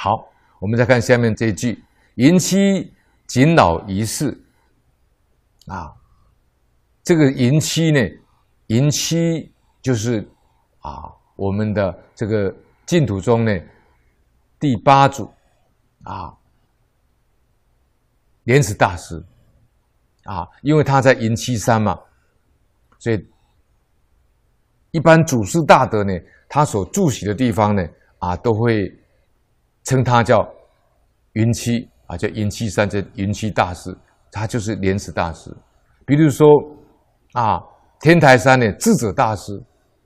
好，我们再看下面这一句：迎妻谨老仪式啊，这个迎妻呢，迎妻就是啊，我们的这个净土中呢第八祖啊，莲池大师啊，因为他在迎妻山嘛，所以一般祖师大德呢，他所住席的地方呢，啊，都会。称他叫云栖啊，叫云栖山，叫云栖大师，他就是莲池大师。比如说啊，天台山的智者大师，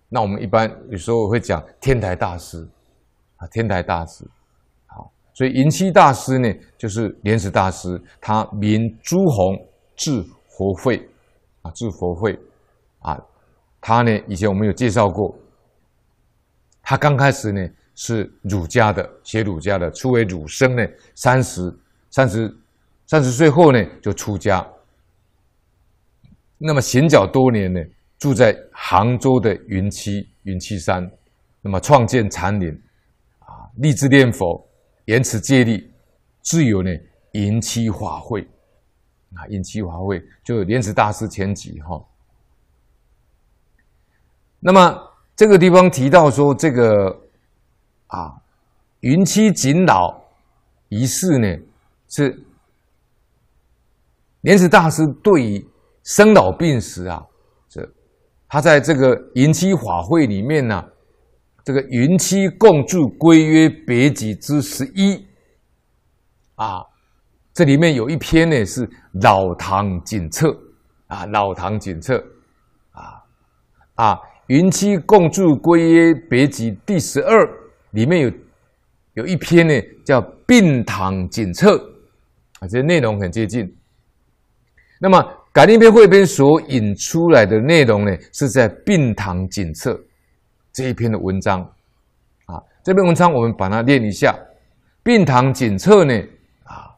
那我们一般有时候会讲天台大师啊，天台大师。好，所以云栖大师呢，就是莲池大师，他名朱鸿，字佛慧啊，字佛慧啊，他呢以前我们有介绍过，他刚开始呢。是儒家的，学儒家的，初为儒生呢，三十、三十、三十岁后呢，就出家。那么行脚多年呢，住在杭州的云栖云栖山，那么创建禅林，啊，立志念佛，严持戒律，自有呢云栖法会，啊，云栖法会就莲池大师前集哈。那么这个地方提到说这个。啊，云栖谨老仪式呢，是莲池大师对于生老病死啊，这他在这个云栖法会里面呢、这个云栖共住归约别集之十一啊，这里面有一篇呢是老唐锦册啊，老唐锦册啊啊，云栖共住归约别集第十二。里面有有一篇呢，叫《病堂锦册》啊，这些内容很接近。那么《感应篇汇编》所引出来的内容呢，是在《病堂锦册》这一篇的文章啊。这篇文章我们把它念一下，《病堂锦册》呢啊，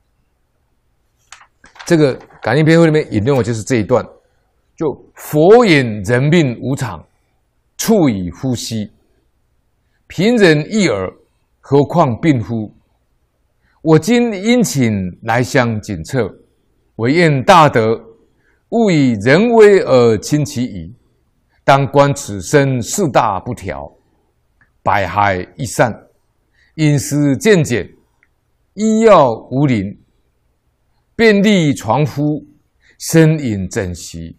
这个《感应篇汇》里面引用的就是这一段，就佛言人命无常，处以呼吸。贫人一耳，何况病夫？我今殷勤来相检测，唯愿大德勿以人微而轻其仪，当观此身四大不调，百害一散，饮食渐减，医药无临，便利床敷，身饮枕席，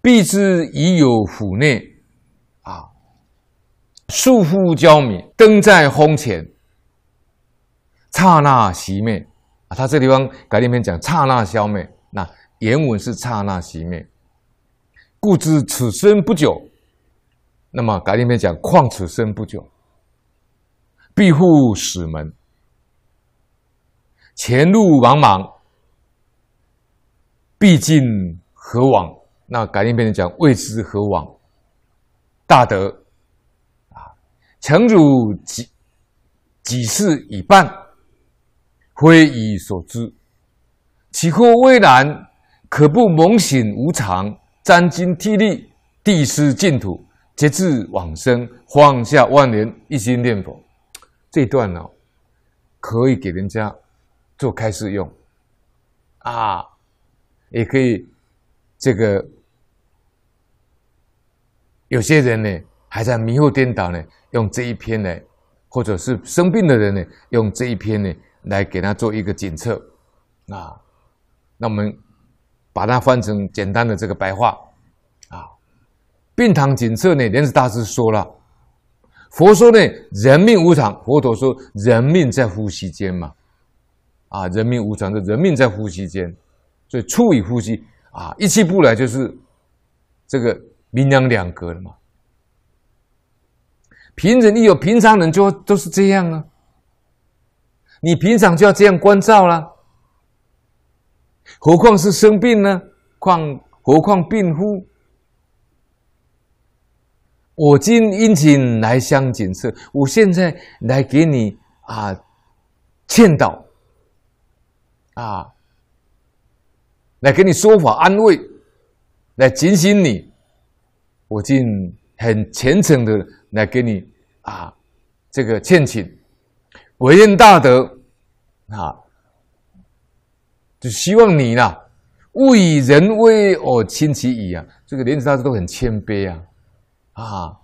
必知已有腐孽。束缚焦冥，灯在风前，刹那熄灭啊！他这地方改另一篇讲刹那消灭，那原文是刹那熄灭。故知此生不久，那么改另一篇讲况此生不久，闭户死门，前路茫茫，毕竟何往？那改另一篇讲未知何往？大德。诚如己己事已办，非汝所知。岂或巍然，可不猛醒无常，沾襟涕泣，谛思净土，节制往生，放下万缘，一心念佛。这段呢、哦，可以给人家做开示用啊，也可以这个有些人呢。还在迷惑颠倒呢，用这一篇呢，或者是生病的人呢，用这一篇呢来给他做一个检测啊。那我们把它翻成简单的这个白话啊。病堂检测呢，莲子大师说了，佛说呢，人命无常。佛陀说，人命在呼吸间嘛，啊，人命无常，的人命在呼吸间，所以处以呼吸啊，一气不来就是这个阴阳两隔了嘛。平人亦有平常人就都是这样啊，你平常就要这样关照啦，何况是生病呢？况何况病夫？我今殷勤来相谨测，我现在来给你啊劝导啊，来给你说法安慰，来警醒你。我今很虔诚的。来给你啊，这个劝请，伟愿大德啊，就希望你呢，勿以人威而轻其意啊。这个莲池大师都很谦卑啊，啊，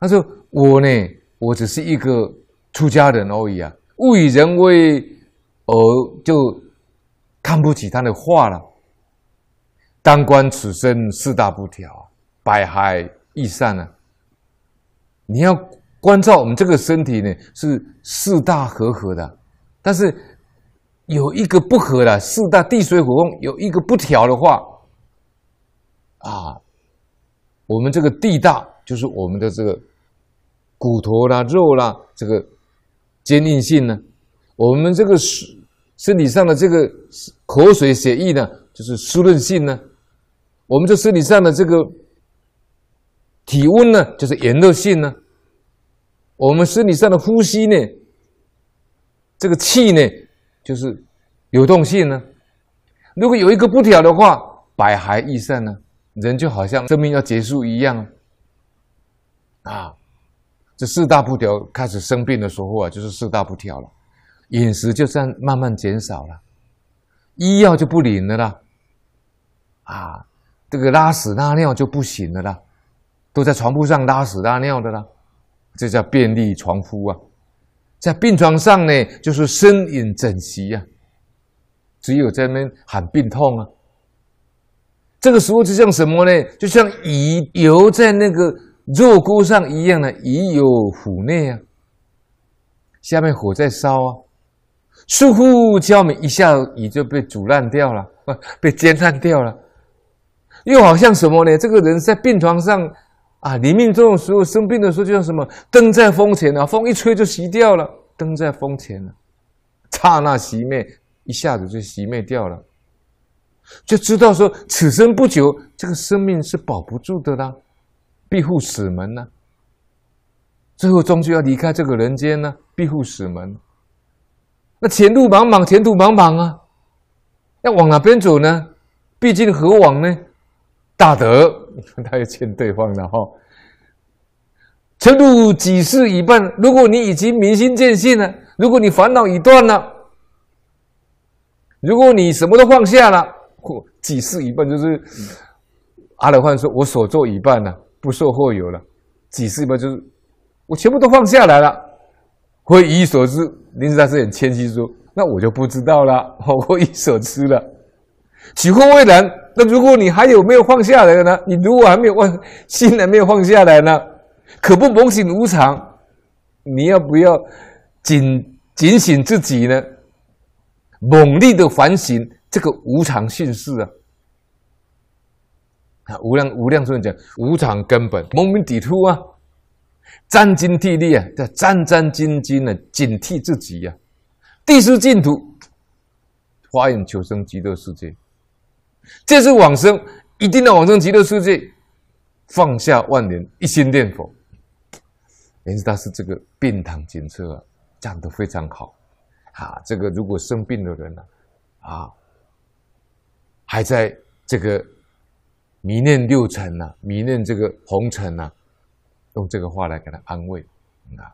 他说我呢，我只是一个出家人而已啊，勿以人威而就看不起他的话了。当观此身四大不调，百骸易散啊。你要关照我们这个身体呢，是四大和合的，但是有一个不合的，四大地水火风有一个不调的话，啊，我们这个地大就是我们的这个骨头啦、肉啦，这个坚硬性呢，我们这个身身体上的这个口水血液呢，就是湿润性呢，我们这身体上的这个。体温呢，就是炎热性呢。我们身体上的呼吸呢，这个气呢，就是流动性呢。如果有一个不调的话，百骸易散呢，人就好像生命要结束一样。啊，这四大不调开始生病的时候啊，就是四大不调了，饮食就这样慢慢减少了，医药就不灵了啦。啊，这个拉屎拉尿就不行了啦。都在床铺上拉屎拉尿的啦，这叫便利床夫啊。在病床上呢，就是呻吟整息呀，只有在那喊病痛啊。这个时候就像什么呢？就像乙油在那个肉锅上一样的，乙有虎内啊，下面火在烧啊，疏忽焦煤，一下乙就被煮烂掉了，被煎烂掉了。又好像什么呢？这个人在病床上。啊，临命终的时候，生病的时候，就像什么灯在风前啊，风一吹就熄掉了。灯在风前了，刹那熄灭，一下子就熄灭掉了，就知道说此生不久，这个生命是保不住的啦，庇护死门呢，最后终究要离开这个人间呢，闭户死门。那前路茫茫，前途茫茫啊，要往哪边走呢？毕竟何往呢？大德。他又劝对方了哈，前路几世已半。如果你已经明心见性了，如果你烦恼已断了，如果你什么都放下了，或几世已半，就是阿罗汉说：“我所做已半了，不受或有了。”几世已半就是我全部都放下来了。会以所知，林子大师很谦虚说：“那我就不知道了，我以所知了。”岂或未然？那如果你还有没有放下来的呢？你如果还没有放，心还没有放下来呢？可不猛醒无常？你要不要警警醒自己呢？猛力的反省这个无常性事啊！啊，无量无量寿讲无常根本，蒙明砥突啊，斩钉剔利啊，叫战战兢兢的警惕自己呀、啊，地失净土，花眼求生极乐世界。这是往生，一定要往生极乐世界，放下万年，一心念佛。莲池大师这个病堂警策啊，讲得非常好啊。这个如果生病的人呢，啊，还在这个迷念六尘呐，迷念这个红尘呐，用这个话来给他安慰啊。